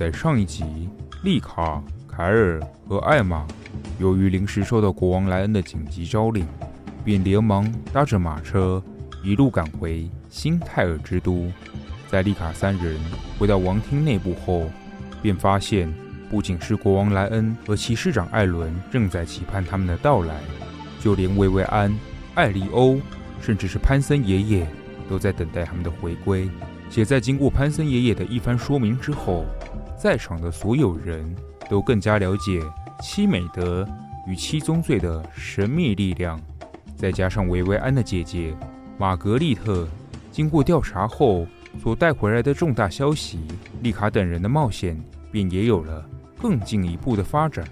在上一集，丽卡、凯尔和艾玛由于临时收到国王莱恩的紧急召令，便连忙搭着马车一路赶回新泰尔之都。在丽卡三人回到王厅内部后，便发现不仅是国王莱恩和骑士长艾伦正在期盼他们的到来，就连薇薇安、艾利欧，甚至是潘森爷爷，都在等待他们的回归。且在经过潘森爷爷的一番说明之后，在场的所有人都更加了解七美德与七宗罪的神秘力量，再加上维维安的姐姐玛格丽特经过调查后所带回来的重大消息，丽卡等人的冒险便也有了更进一步的发展。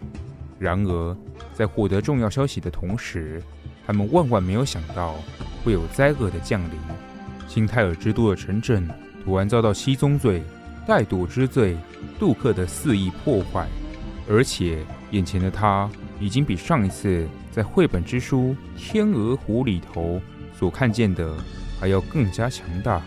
然而，在获得重要消息的同时，他们万万没有想到会有灾厄的降临，新泰尔之都的城镇突然遭到七宗罪。怠惰之罪，杜克的肆意破坏，而且眼前的他已经比上一次在绘本之书《天鹅湖》里头所看见的还要更加强大。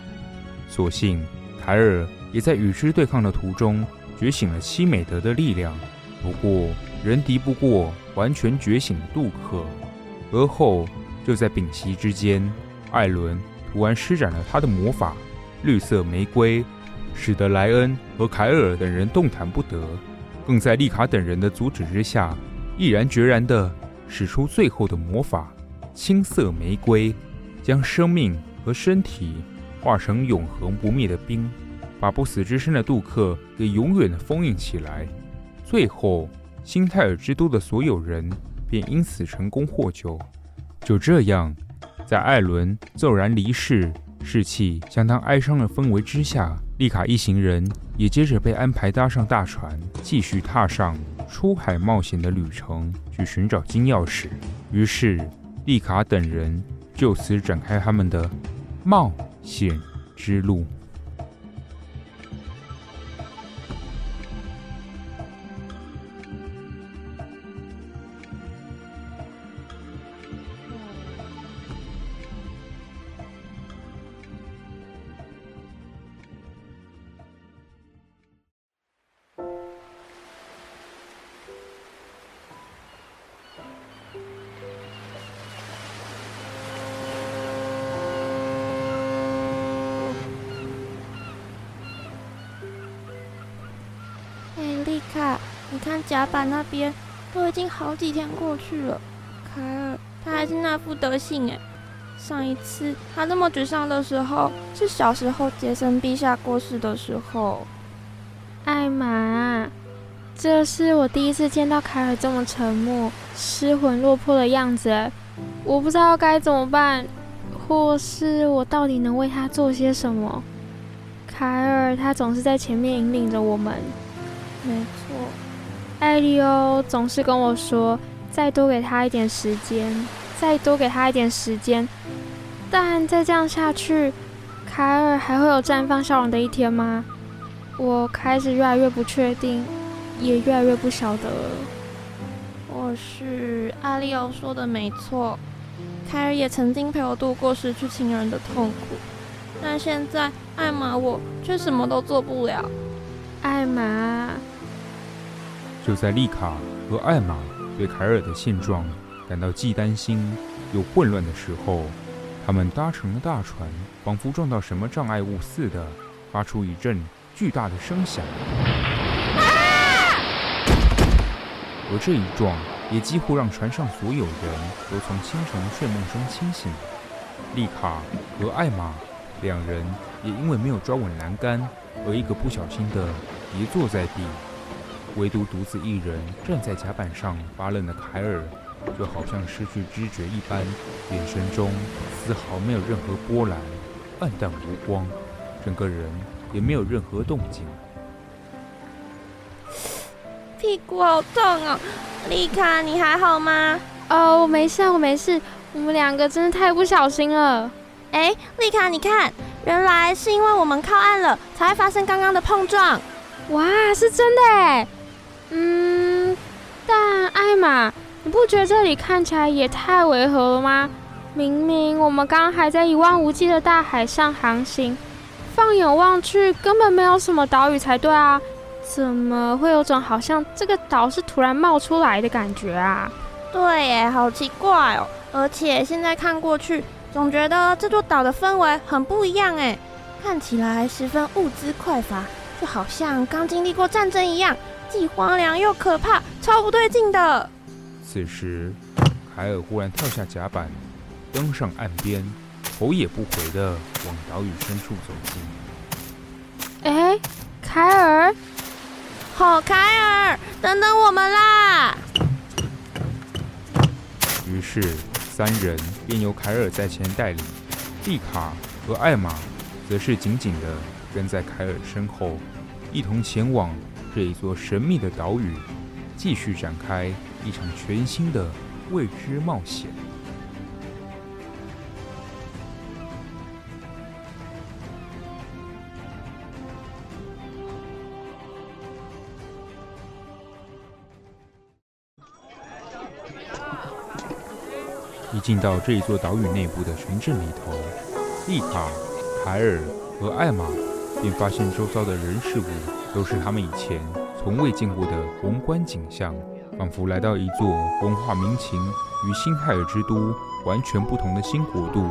所幸凯尔也在与之对抗的途中觉醒了七美德的力量，不过仍敌不过完全觉醒的杜克。而后就在屏息之间，艾伦突然施展了他的魔法——绿色玫瑰。使得莱恩和凯尔等人动弹不得，更在丽卡等人的阻止之下，毅然决然地使出最后的魔法——青色玫瑰，将生命和身体化成永恒不灭的冰，把不死之身的杜克给永远地封印起来。最后，新泰尔之都的所有人便因此成功获救。就这样，在艾伦骤然离世，士气相当哀伤的氛围之下，丽卡一行人也接着被安排搭上大船，继续踏上出海冒险的旅程，去寻找金钥匙。于是，丽卡等人就此展开他们的冒险之路。好几天过去了，凯尔他还是那副德行哎。上一次他那么沮丧的时候，是小时候杰森陛下过世的时候。艾玛，这是我第一次见到凯尔这么沉默、失魂落魄的样子，我不知道该怎么办，或是我到底能为他做些什么。凯尔他总是在前面引领着我们。没错，艾利欧总是跟我说，再多给他一点时间，再多给他一点时间。但再这样下去，凯尔还会有绽放笑容的一天吗？我开始越来越不确定，也越来越不晓得了。或许艾利欧说的没错，凯尔也曾经陪我度过失去亲人的痛苦，但现在艾玛我却什么都做不了。艾玛。就在丽卡和艾玛对凯尔的现状感到既担心又混乱的时候，他们搭乘的大船仿佛撞到什么障碍物似的，发出一阵巨大的声响。而这一撞，也几乎让船上所有人都从清晨的睡梦中清醒。丽卡和艾玛两人也因为没有抓稳栏杆，而一个不小心的跌坐在地。唯独独自一人站在甲板上发愣的凯尔，就好像失去知觉一般，眼神中丝毫没有任何波澜，黯淡无光，整个人也没有任何动静。屁股好痛哦，丽卡，你还好吗？哦，我没事，我没事。我们两个真的太不小心了。哎，丽卡，你看，原来是因为我们靠岸了，才会发生刚刚的碰撞。哇，是真的哎。嗯，但艾玛，你不觉得这里看起来也太违和了吗？明明我们刚还在一望无际的大海上航行，放眼望去根本没有什么岛屿才对啊，怎么会有种好像这个岛是突然冒出来的感觉啊？对耶，好奇怪哦！而且现在看过去，总觉得这座岛的氛围很不一样哎，看起来十分物资匮乏，就好像刚经历过战争一样。既荒凉又可怕，超不对劲的。此时，凯尔忽然跳下甲板，登上岸边，头也不回地往岛屿深处走近。哎，凯尔！好，凯尔，等等我们啦！于是，三人便由凯尔在前带领，蒂卡和艾玛则是紧紧地跟在凯尔身后，一同前往。这一座神秘的岛屿，继续展开一场全新的未知冒险。一进到这一座岛屿内部的城镇里头，丽卡、凯尔和艾玛便发现周遭的人事物。都是他们以前从未见过的宏观景象，仿佛来到一座文化民情与新泰尔之都完全不同的新国度，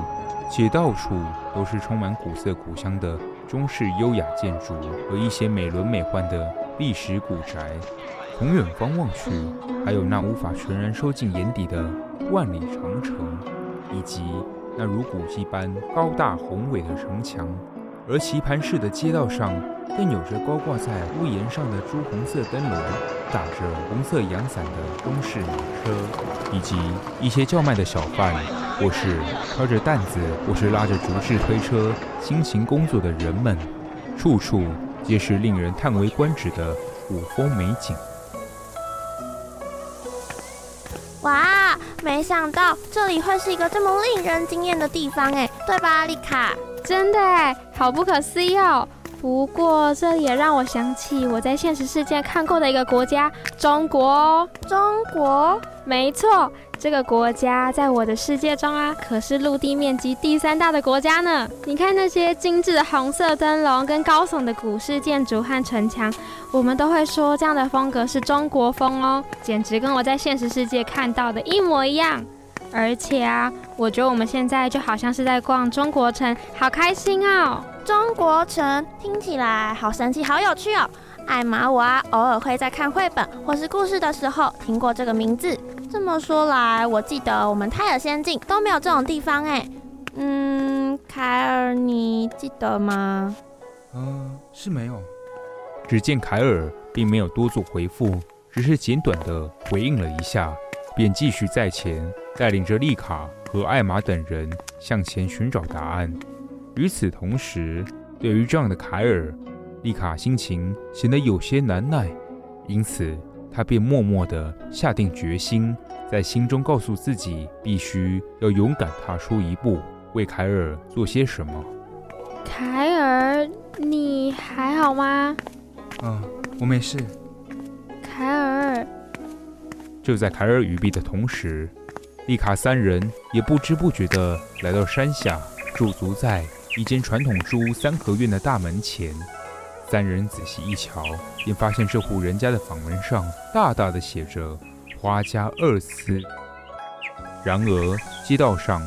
且到处都是充满古色古香的中式优雅建筑和一些美轮美奂的历史古宅。从远方望去，还有那无法全然收进眼底的万里长城，以及那如古迹般高大宏伟的城墙。而棋盘式的街道上，更有着高挂在屋檐上的朱红色灯笼，打着红色阳伞的中式马车，以及一些叫卖的小贩，或是挑着担子，或是拉着竹制推车辛勤工作的人们，处处皆是令人叹为观止的古风美景。哇，没想到这里会是一个这么令人惊艳的地方哎，对吧，丽卡？真的哎，好不可思议哦！不过这也让我想起我在现实世界看过的一个国家——中国。中国？没错，这个国家在我的世界中啊，可是陆地面积第三大的国家呢。你看那些精致的红色灯笼跟高耸的古式建筑和城墙，我们都会说这样的风格是中国风哦，简直跟我在现实世界看到的一模一样。而且啊，我觉得我们现在就好像是在逛中国城，好开心哦！中国城听起来好神奇，好有趣哦。艾玛，我啊，偶尔会在看绘本或是故事的时候听过这个名字。这么说来，我记得我们泰尔仙境都没有这种地方哎。嗯，凯尔，你记得吗？嗯、呃，是没有。只见凯尔并没有多做回复，只是简短的回应了一下。便继续在前，带领着丽卡和艾玛等人向前寻找答案。与此同时，对于这样的凯尔，丽卡心情显得有些难耐，因此她便默默地下定决心，在心中告诉自己，必须要勇敢踏出一步，为凯尔做些什么。凯尔，你还好吗？嗯，我没事。凯尔。就在凯尔语毕的同时，丽卡三人也不知不觉地来到山下，驻足在一间传统之屋三合院的大门前。三人仔细一瞧，便发现这户人家的房门上大大的写着“花家二司”。然而街道上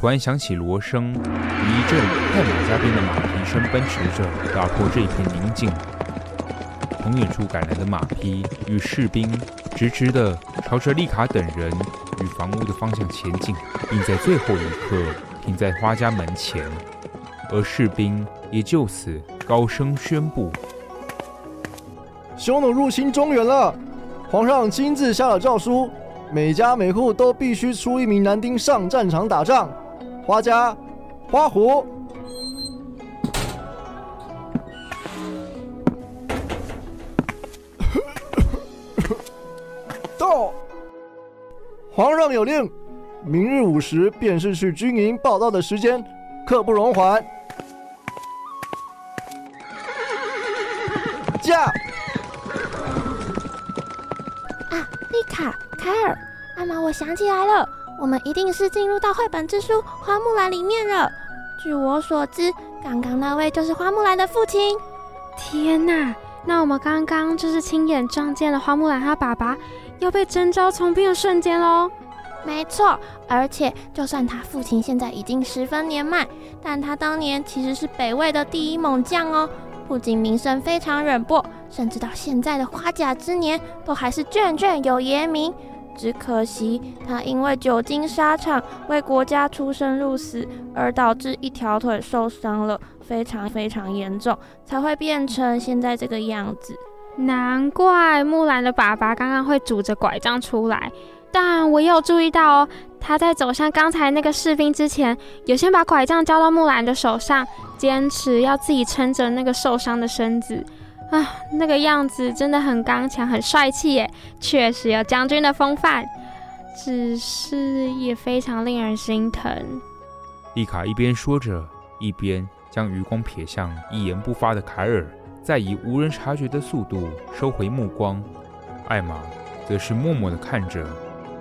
突然响起锣声，一阵快马加鞭的马蹄声奔驰着，打破这一片宁静。从远处赶来的马匹与士兵直直的朝着丽卡等人与房屋的方向前进，并在最后一刻停在花家门前，而士兵也就此高声宣布：“匈奴入侵中原了！皇上亲自下了诏书，每家每户都必须出一名男丁上战场打仗。花家，花虎。”皇上有令，明日午时便是去军营报道的时间，刻不容缓。驾！啊，丽卡、凯尔、阿玛，我想起来了，我们一定是进入到绘本之书《花木兰》里面了。据我所知，刚刚那位就是花木兰的父亲。天哪，那我们刚刚就是亲眼撞见了花木兰她爸爸。要被征召从兵的瞬间喽！没错，而且就算他父亲现在已经十分年迈，但他当年其实是北魏的第一猛将哦，不仅名声非常远播，甚至到现在的花甲之年都还是卷卷有爷名。只可惜他因为久经沙场，为国家出生入死，而导致一条腿受伤了，非常非常严重，才会变成现在这个样子。难怪木兰的爸爸刚刚会拄着拐杖出来，但我也有注意到哦，他在走向刚才那个士兵之前，有先把拐杖交到木兰的手上，坚持要自己撑着那个受伤的身子。啊，那个样子真的很刚强，很帅气耶，确实有将军的风范，只是也非常令人心疼。丽卡一边说着，一边将余光瞥向一言不发的凯尔。再以无人察觉的速度收回目光，艾玛则是默默地看着，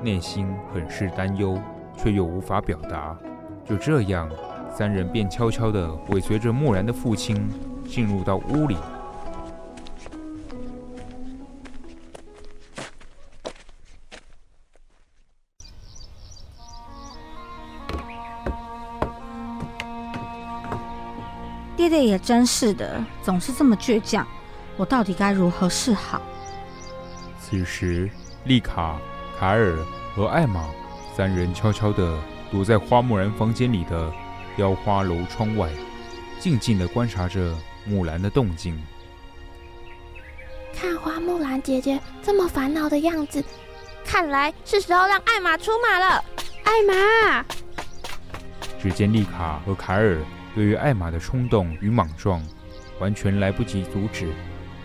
内心很是担忧，却又无法表达。就这样，三人便悄悄地尾随着漠然的父亲进入到屋里。爹爹也真是的，总是这么倔强。我到底该如何是好？此时，丽卡、卡尔和艾玛三人悄悄地躲在花木兰房间里的雕花楼窗外，静静地观察着木兰的动静。看花木兰姐姐这么烦恼的样子，看来是时候让艾玛出马了。艾玛！只见丽卡和凯尔。对于艾玛的冲动与莽撞，完全来不及阻止。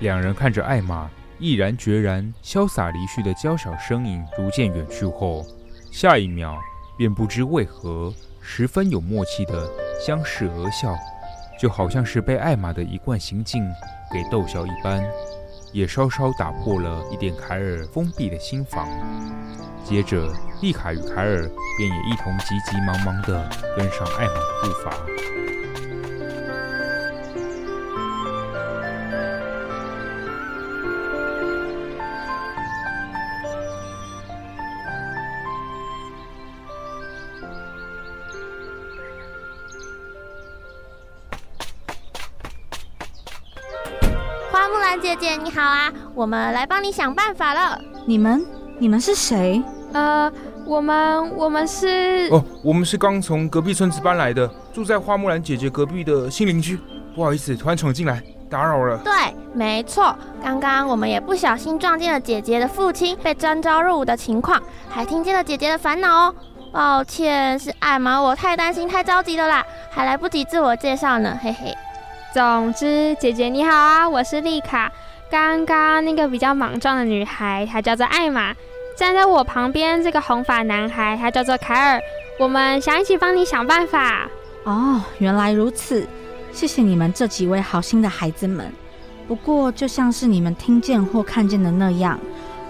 两人看着艾玛毅然决然、潇洒离去的娇小身影逐渐远去后，下一秒便不知为何十分有默契地相视而笑，就好像是被艾玛的一贯行径给逗笑一般，也稍稍打破了一点凯尔封闭的心房。接着，丽卡与凯尔便也一同急急忙忙地跟上艾玛的步伐。好啊，我们来帮你想办法了。你们，你们是谁？呃，我们，我们是……哦，我们是刚从隔壁村子搬来的，住在花木兰姐姐隔壁的新邻居。不好意思，突然闯进来，打扰了。对，没错，刚刚我们也不小心撞见了姐姐的父亲被征召入伍的情况，还听见了姐姐的烦恼哦。抱歉，是艾玛，我太担心、太着急了啦，还来不及自我介绍呢，嘿嘿。总之，姐姐你好啊，我是丽卡。刚刚那个比较莽撞的女孩，她叫做艾玛。站在我旁边这个红发男孩，他叫做凯尔。我们想一起帮你想办法。哦，原来如此，谢谢你们这几位好心的孩子们。不过，就像是你们听见或看见的那样，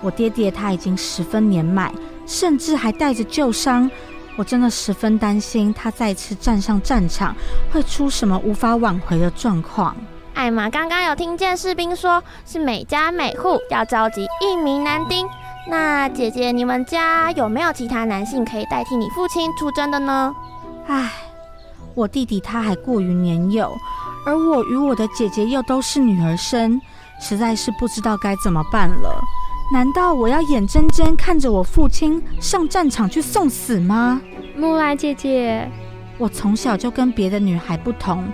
我爹爹他已经十分年迈，甚至还带着旧伤。我真的十分担心他再次站上战场会出什么无法挽回的状况。艾玛刚刚有听见士兵说，是每家每户要召集一名男丁，那姐姐，你们家有没有其他男性可以代替你父亲出征的呢？唉，我弟弟他还过于年幼，而我与我的姐姐又都是女儿身，实在是不知道该怎么办了。难道我要眼睁睁看着我父亲上战场去送死吗？木兰姐姐，我从小就跟别的女孩不同，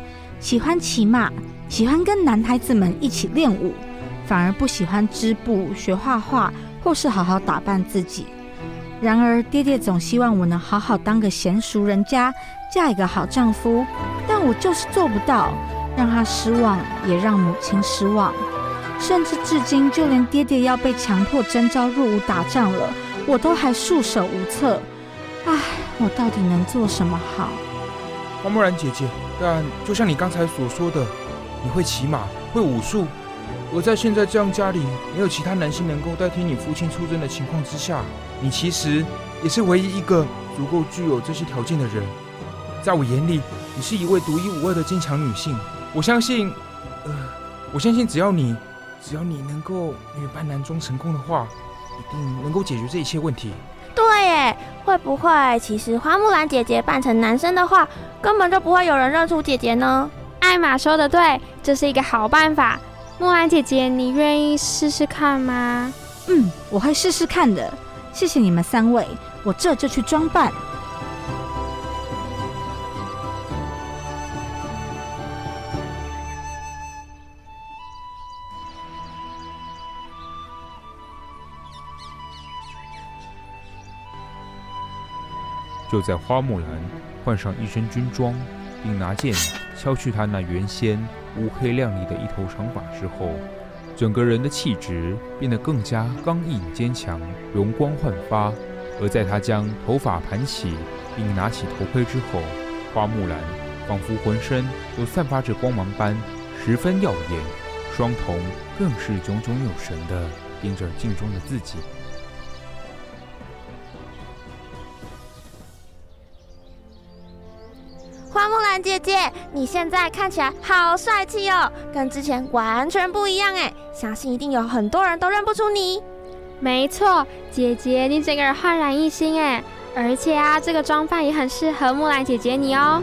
喜欢骑马，喜欢跟男孩子们一起练武，反而不喜欢织布、学画画。或是好好打扮自己。然而，爹爹总希望我能好好当个贤淑人家，嫁一个好丈夫，但我就是做不到，让他失望，也让母亲失望。甚至至今，就连爹爹要被强迫征召入伍打仗了，我都还束手无策。唉，我到底能做什么好？花木兰姐姐，但就像你刚才所说的，你会骑马，会武术。而在现在这样家里没有其他男性能够代替你父亲出征的情况之下，你其实也是唯一一个足够具有这些条件的人。在我眼里，你是一位独一无二的坚强女性。我相信，呃，我相信只要你，只要你能够女扮男装成功的话，一定能够解决这一切问题。对耶，会不会其实花木兰姐姐扮成男生的话，根本就不会有人认出姐姐呢？艾玛说的对，这是一个好办法。木兰姐姐，你愿意试试看吗？嗯，我会试试看的。谢谢你们三位，我这就去装扮。就在花木兰换上一身军装，并拿剑削去他那原先乌黑亮丽的一头长发之后，整个人的气质变得更加刚毅坚强、容光焕发。而在他将头发盘起并拿起头盔之后，花木兰仿佛浑身都散发着光芒般，十分耀眼。双瞳更是炯炯有神地盯着镜中的自己。姐姐，你现在看起来好帅气哦，跟之前完全不一样哎！相信一定有很多人都认不出你。没错，姐姐，你整个人焕然一新哎！而且啊，这个装扮也很适合木兰姐姐你哦。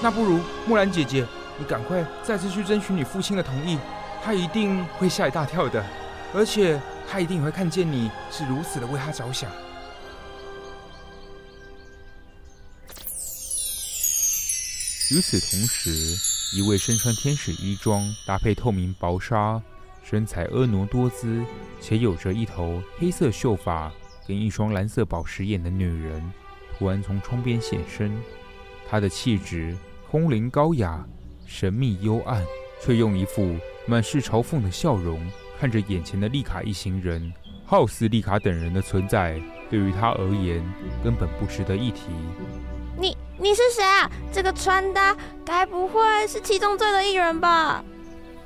那不如木兰姐姐，你赶快再次去争取你父亲的同意，他一定会吓一大跳的，而且他一定也会看见你是如此的为他着想。与此同时，一位身穿天使衣装、搭配透明薄纱、身材婀娜多姿且有着一头黑色秀发跟一双蓝色宝石眼的女人，突然从窗边现身。她的气质空灵高雅、神秘幽暗，却用一副满是嘲讽的笑容看着眼前的丽卡一行人，好似丽卡等人的存在对于她而言根本不值得一提。你。你是谁啊？这个穿搭该不会是七宗罪的一员吧？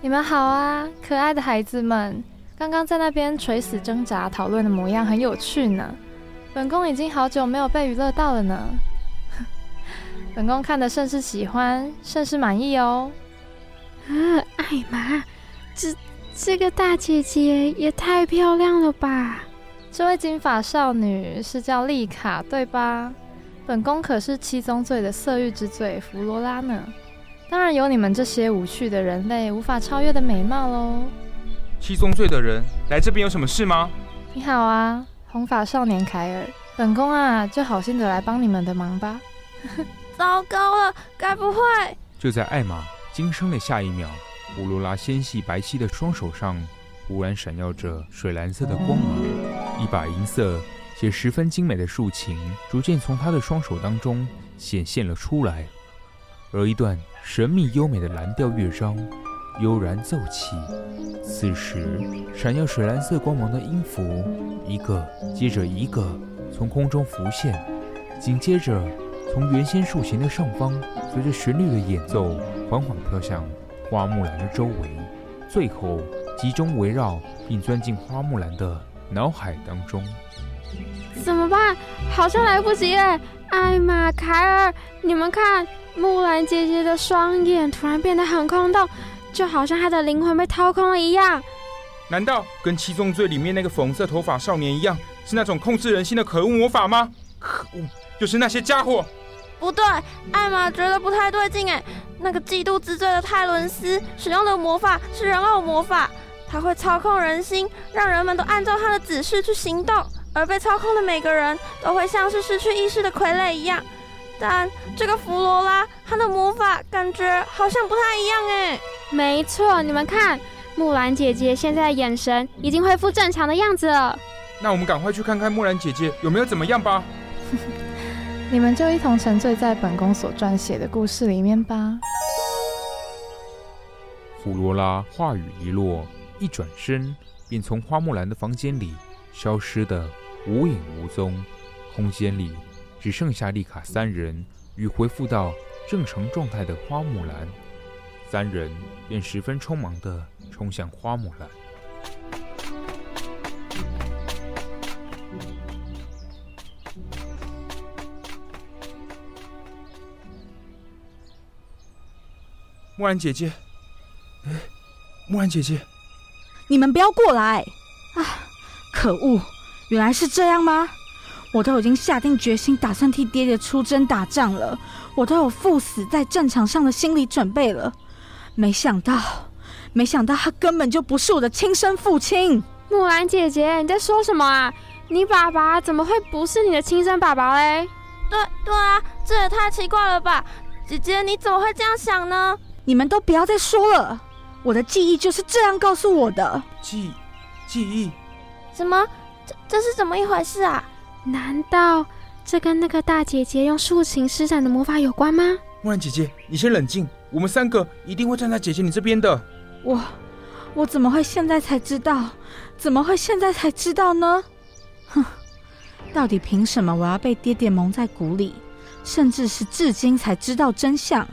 你们好啊，可爱的孩子们！刚刚在那边垂死挣扎讨论的模样很有趣呢。本宫已经好久没有被娱乐到了呢。本宫看得甚是喜欢，甚是满意哦。啊，艾玛，这这个大姐姐也太漂亮了吧！这位金发少女是叫丽卡，对吧？本宫可是七宗罪的色欲之罪弗罗拉呢，当然有你们这些无趣的人类无法超越的美貌喽。七宗罪的人来这边有什么事吗？你好啊，红发少年凯尔，本宫啊就好心的来帮你们的忙吧。糟糕了，该不会……就在艾玛惊声的下一秒，弗罗拉纤细白皙的双手上忽然闪耀着水蓝色的光芒，一把银色。且十分精美的竖琴逐渐从他的双手当中显现了出来，而一段神秘优美的蓝调乐章悠然奏起。此时，闪耀水蓝色光芒的音符一个接着一个从空中浮现，紧接着从原先竖琴的上方，随着旋律的演奏缓缓飘向花木兰的周围，最后集中围绕并钻进花木兰的脑海当中。怎么办？好像来不及哎！艾玛、凯尔，你们看，木兰姐姐的双眼突然变得很空洞，就好像她的灵魂被掏空了一样。难道跟七宗罪里面那个粉红色头发少年一样，是那种控制人心的可恶魔法吗？可恶，就是那些家伙！不对，艾玛觉得不太对劲哎。那个嫉妒之罪的泰伦斯使用的魔法是人偶魔法，他会操控人心，让人们都按照他的指示去行动，而被操控的每个人都会像是失去意识的傀儡一样。但这个弗罗拉，她的魔法感觉好像不太一样哎。没错，你们看，木兰姐姐现在的眼神已经恢复正常的样子了。那我们赶快去看看木兰姐姐有没有怎么样吧。你们就一同沉醉在本宫所撰写的故事里面吧。弗罗拉话语一落，一转身便从花木兰的房间里消失的无影无踪，空间里只剩下丽卡三人与恢复到正常状态的花木兰，三人便十分匆忙地冲向花木兰。木兰姐姐，哎，木兰姐姐，你们不要过来！啊，可恶，原来是这样吗？我都已经下定决心，打算替爹爹出征打仗了，我都有赴死在战场上的心理准备了。没想到，没想到他根本就不是我的亲生父亲。木兰姐姐，你在说什么啊？你爸爸怎么会不是你的亲生爸爸嘞？对对啊，这也太奇怪了吧！姐姐，你怎么会这样想呢？你们都不要再说了，我的记忆就是这样告诉我的。记记忆？什么？这这是怎么一回事啊？难道这跟那个大姐姐用竖琴施展的魔法有关吗？木兰姐姐，你先冷静，我们三个一定会站在姐姐你这边的。我我怎么会现在才知道？怎么会现在才知道呢？哼，到底凭什么我要被爹爹蒙在鼓里，甚至是至今才知道真相？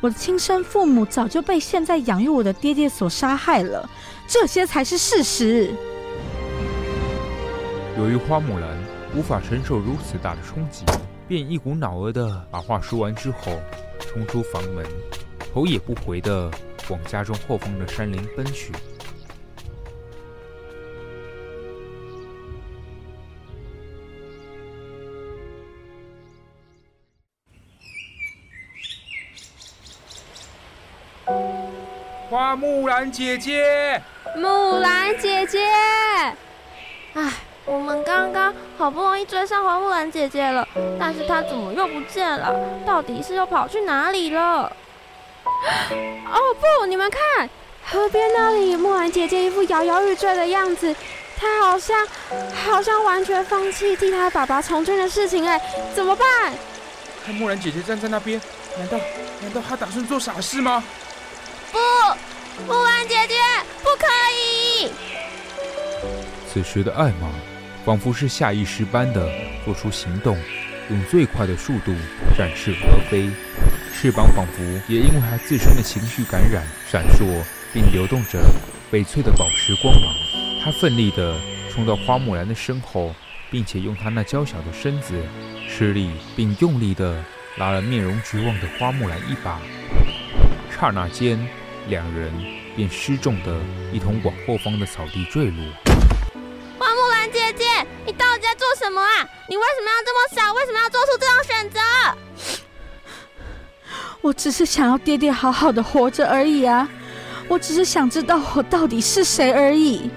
我的亲生父母早就被现在养育我的爹爹所杀害了，这些才是事实。由于花木兰无法承受如此大的冲击，便一股脑儿的把话说完之后，冲出房门，头也不回的往家中后方的山林奔去。花木兰姐姐，木兰姐姐，哎，我们刚刚好不容易追上花木兰姐姐了，但是她怎么又不见了？到底是又跑去哪里了？哦不，你们看，河边那里，木兰姐姐一副摇摇欲坠的样子，她好像好像完全放弃替她爸爸从军的事情，哎，怎么办？看木兰姐姐站在那边，难道难道她打算做傻事吗？不，木兰姐姐，不可以！此时的艾玛仿佛是下意识般的做出行动，用最快的速度展翅而飞，翅膀仿佛也因为她自身的情绪感染，闪烁并流动着翡翠的宝石光芒。他奋力地冲到花木兰的身后，并且用他那娇小的身子吃力并用力地拉了面容绝望的花木兰一把。刹那间。两人便失重的一同往后方的草地坠落。做什么啊？你为什么要这么傻？为什么要做出这种选择？我只是想要爹爹好好的活着而已啊！我只是想知道我到底是谁而已。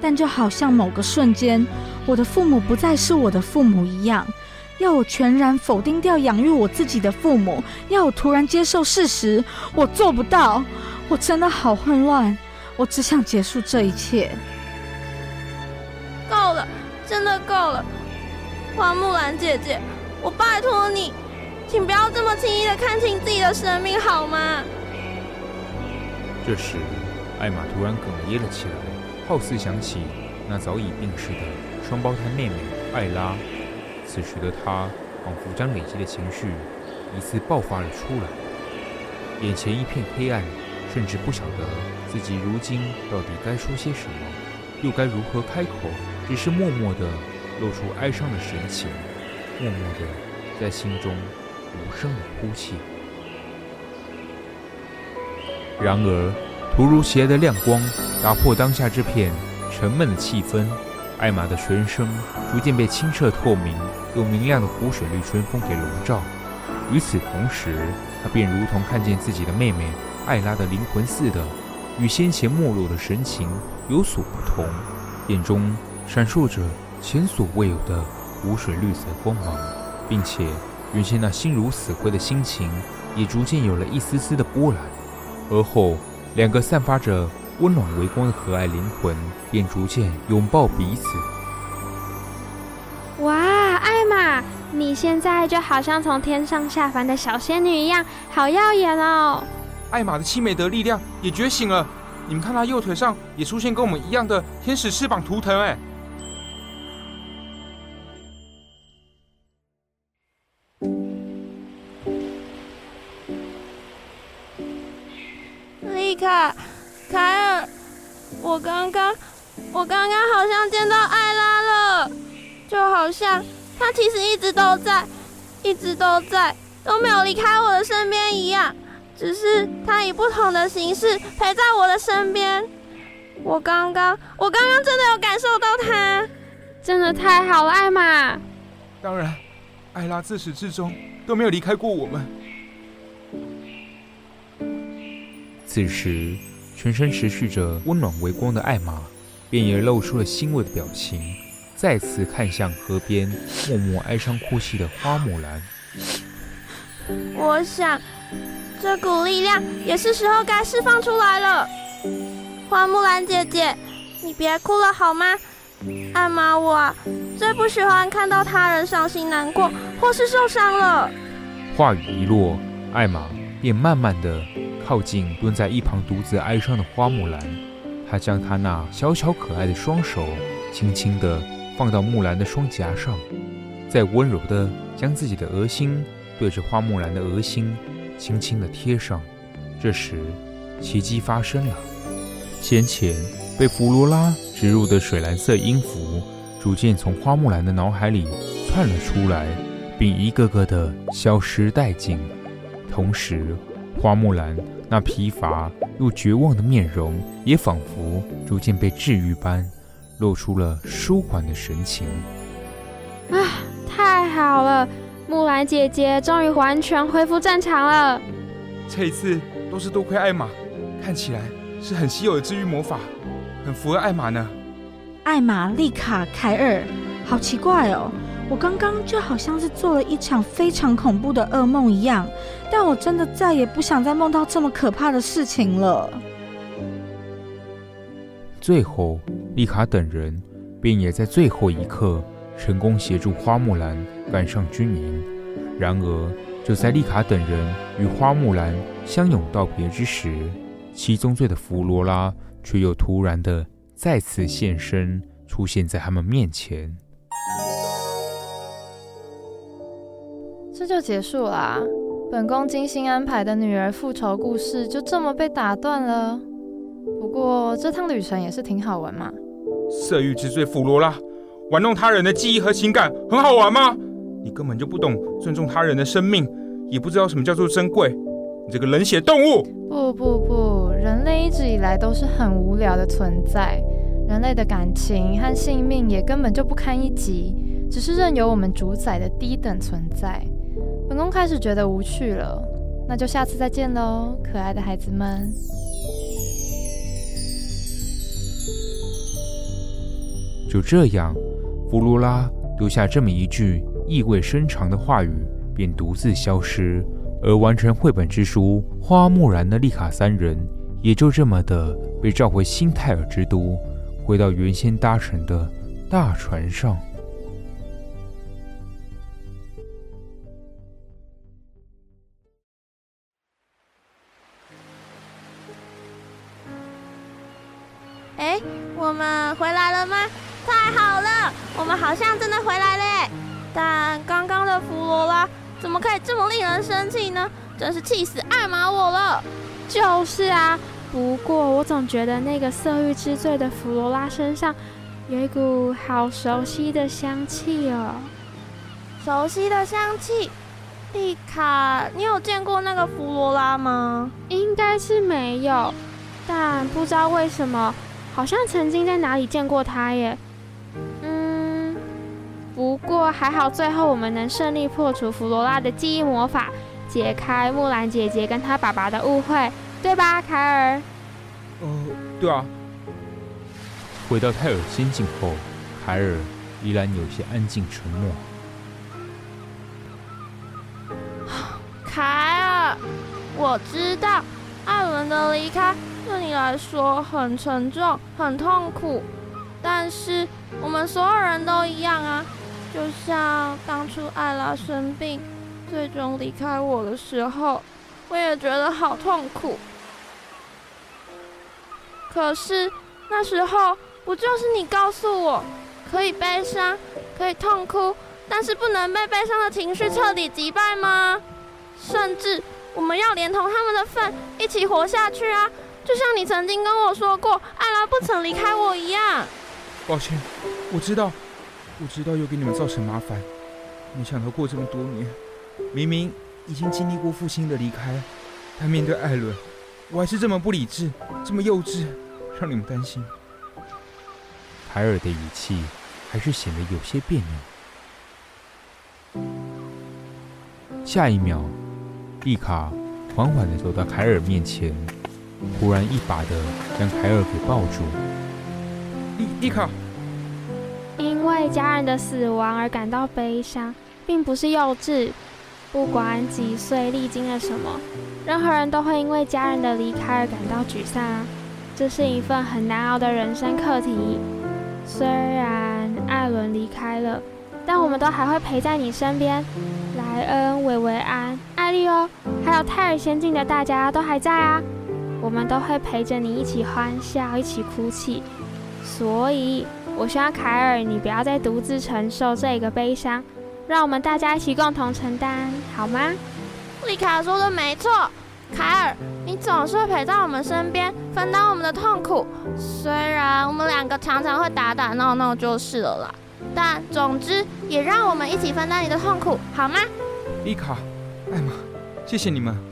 但就好像某个瞬间，我的父母不再是我的父母一样，要我全然否定掉养育我自己的父母，要我突然接受事实，我做不到。我真的好混乱，我只想结束这一切。够了，真的够了，花木兰姐姐，我拜托你，请不要这么轻易的看清自己的生命，好吗？这时，艾玛突然哽咽了起来，好似想起那早已病逝的双胞胎妹妹艾拉。此时的她，仿佛将累积的情绪一次爆发了出来，眼前一片黑暗。甚至不晓得自己如今到底该说些什么，又该如何开口，只是默默地露出哀伤的神情，默默地在心中无声地哭泣。然而，突如其来的亮光打破当下这片沉闷的气氛，艾玛的全身逐渐被清澈透明又明亮的湖水绿春风给笼罩。与此同时，她便如同看见自己的妹妹艾拉的灵魂似的，与先前没落的神情有所不同，眼中闪烁着前所未有的湖水绿色光芒，并且原先那心如死灰的心情也逐渐有了一丝丝的波澜。而后，两个散发着温暖微光的和蔼灵魂便逐渐拥抱彼此。哇，艾玛，你现在就好像从天上下凡的小仙女一样，好耀眼哦！艾玛的七美德力量也觉醒了，你们看她右腿上也出现跟我们一样的天使翅膀图腾，哎。好像见到艾拉了。就好像他其实一直都在，一直都在，都没有离开我的身边一样，只是他以不同的形式陪在我的身边。我刚刚，我刚刚真的有感受到他，真的太好了，艾玛。当然，艾拉自始至终都没有离开过我们。此时，全身持续着温暖微光的艾玛，便也露出了欣慰的表情。再次看向河边，默默哀伤哭泣的花木兰。我想，这股力量也是时候该释放出来了。花木兰姐姐，你别哭了好吗？艾玛，我最不喜欢看到他人伤心难过或是受伤了。话语一落，艾玛便慢慢的靠近蹲在一旁独自哀伤的花木兰。他将他那小巧可爱的双手轻轻地。放到木兰的双颊上，再温柔地将自己的额心对着花木兰的额心轻轻地贴上。这时，奇迹发生了，先前被弗罗拉植入的水蓝色音符逐渐从花木兰的脑海里窜了出来，并一个个地消失殆尽。同时，花木兰那疲乏又绝望的面容也仿佛逐渐被治愈般。露出了舒缓的神情。啊，太好了！木兰姐姐终于完全恢复正常了。这一次都是多亏艾玛，看起来是很稀有的治愈魔法，很符合艾玛呢。艾玛、丽卡、凯尔，好奇怪哦！我刚刚就好像是做了一场非常恐怖的噩梦一样，但我真的再也不想再梦到这么可怕的事情了。最后，丽卡等人便也在最后一刻成功协助花木兰赶上军营。然而，就在丽卡等人与花木兰相拥道别之时，七宗罪的弗罗拉却又突然的再次现身，出现在他们面前。就结束啦！本宫精心安排的女儿复仇故事就这么被打断了。不过这趟旅程也是挺好玩嘛。色欲之罪弗罗拉，玩弄他人的记忆和情感，很好玩吗？你根本就不懂尊重他人的生命，也不知道什么叫做珍贵。你这个冷血动物！不不不，人类一直以来都是很无聊的存在，人类的感情和性命也根本就不堪一击，只是任由我们主宰的低等存在。本宫开始觉得无趣了，那就下次再见喽，可爱的孩子们。就这样，弗罗拉丢下这么一句意味深长的话语，便独自消失。而完成绘本之书《花木兰》的丽卡三人，也就这么的被召回新泰尔之都，回到原先搭乘的大船上。哎，我们回来了吗？太好了，我们好像真的回来了。但刚刚的弗罗拉怎么可以这么令人生气呢？真是气死艾玛我了。就是啊，不过我总觉得那个色欲之罪的弗罗拉身上有一股好熟悉的香气哦。熟悉的香气？丽卡，你有见过那个弗罗拉吗？应该是没有，但不知道为什么。好像曾经在哪里见过他耶。嗯，不过还好，最后我们能顺利破除弗罗拉的记忆魔法，解开木兰姐姐跟她爸爸的误会，对吧，凯尔？呃，对啊。回到泰尔仙境后，凯尔依然有些安静沉默。凯尔，我知道艾伦的离开对你来说很沉重、很痛苦，但是我们所有人都一样啊。就像当初艾拉生病，最终离开我的时候，我也觉得好痛苦。可是那时候，不就是你告诉我，可以悲伤，可以痛哭，但是不能被悲伤的情绪彻底击败吗？甚至我们要连同他们的份一起活下去啊！就像你曾经跟我说过，艾拉不曾离开我一样。抱歉，我知道，我知道又给你们造成麻烦。没想到过这么多年，明明已经经历过父亲的离开，但面对艾伦，我还是这么不理智，这么幼稚，让你们担心。凯尔的语气还是显得有些别扭。下一秒。丽卡缓缓地走到凯尔面前，突然一把的将凯尔给抱住。丽丽卡，因为家人的死亡而感到悲伤，并不是幼稚。不管几岁，历经了什么，任何人都会因为家人的离开而感到沮丧。这是一份很难熬的人生课题。虽然艾伦离开了，但我们都还会陪在你身边。莱恩、维维安、艾莉欧，还有泰尔仙境的大家都还在啊！我们都会陪着你一起欢笑，一起哭泣。所以，我希望凯尔，你不要再独自承受这个悲伤，让我们大家一起共同承担，好吗？丽卡说的没错，凯尔，你总是会陪在我们身边，分担我们的痛苦。虽然我们两个常常会打打闹闹，就是了啦。但总之，也让我们一起分担你的痛苦，好吗？丽卡、艾玛，谢谢你们。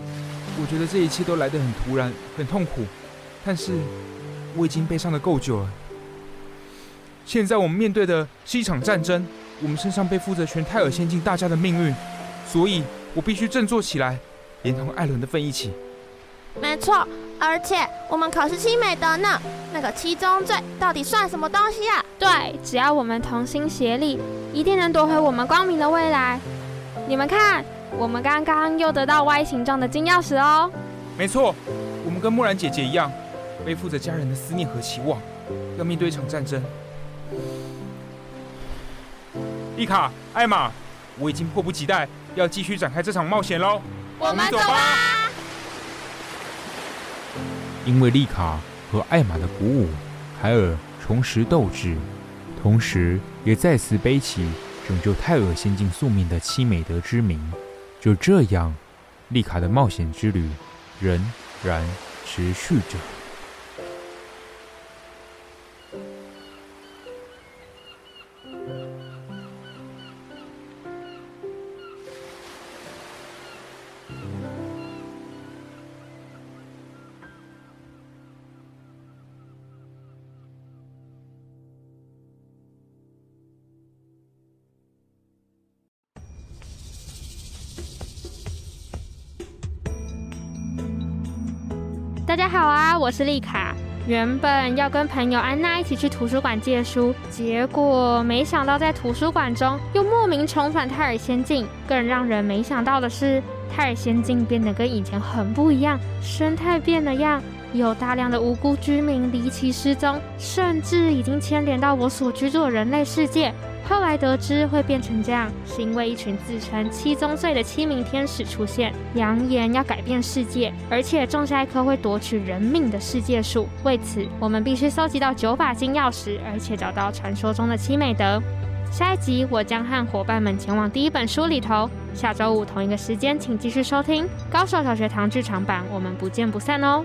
我觉得这一切都来得很突然，很痛苦。但是我已经悲伤的够久了。现在我们面对的是一场战争，我们身上背负着全泰尔仙境大家的命运，所以我必须振作起来，连同艾伦的份一起。没错。而且我们可是七美德呢，那个七宗罪到底算什么东西啊？对，只要我们同心协力，一定能夺回我们光明的未来。你们看，我们刚刚又得到 Y 形状的金钥匙哦。没错，我们跟木兰姐姐一样，背负着家人的思念和期望，要面对一场战争。丽卡、艾玛，我已经迫不及待要继续展开这场冒险喽！我们走吧。因为丽卡和艾玛的鼓舞，海尔重拾斗志，同时也再次背起拯救泰尔仙境宿命的七美德之名。就这样，丽卡的冒险之旅仍然持续着。大家好啊，我是丽卡。原本要跟朋友安娜一起去图书馆借书，结果没想到在图书馆中又莫名重返泰尔仙境。更让人没想到的是，泰尔仙境变得跟以前很不一样，生态变了样，有大量的无辜居民离奇失踪，甚至已经牵连到我所居住的人类世界。后来得知会变成这样，是因为一群自称七宗罪的七名天使出现，扬言要改变世界，而且种下一棵会夺取人命的世界树。为此，我们必须搜集到九把金钥匙，而且找到传说中的七美德。下一集我将和伙伴们前往第一本书里头。下周五同一个时间，请继续收听《高手小学堂剧场版》，我们不见不散哦。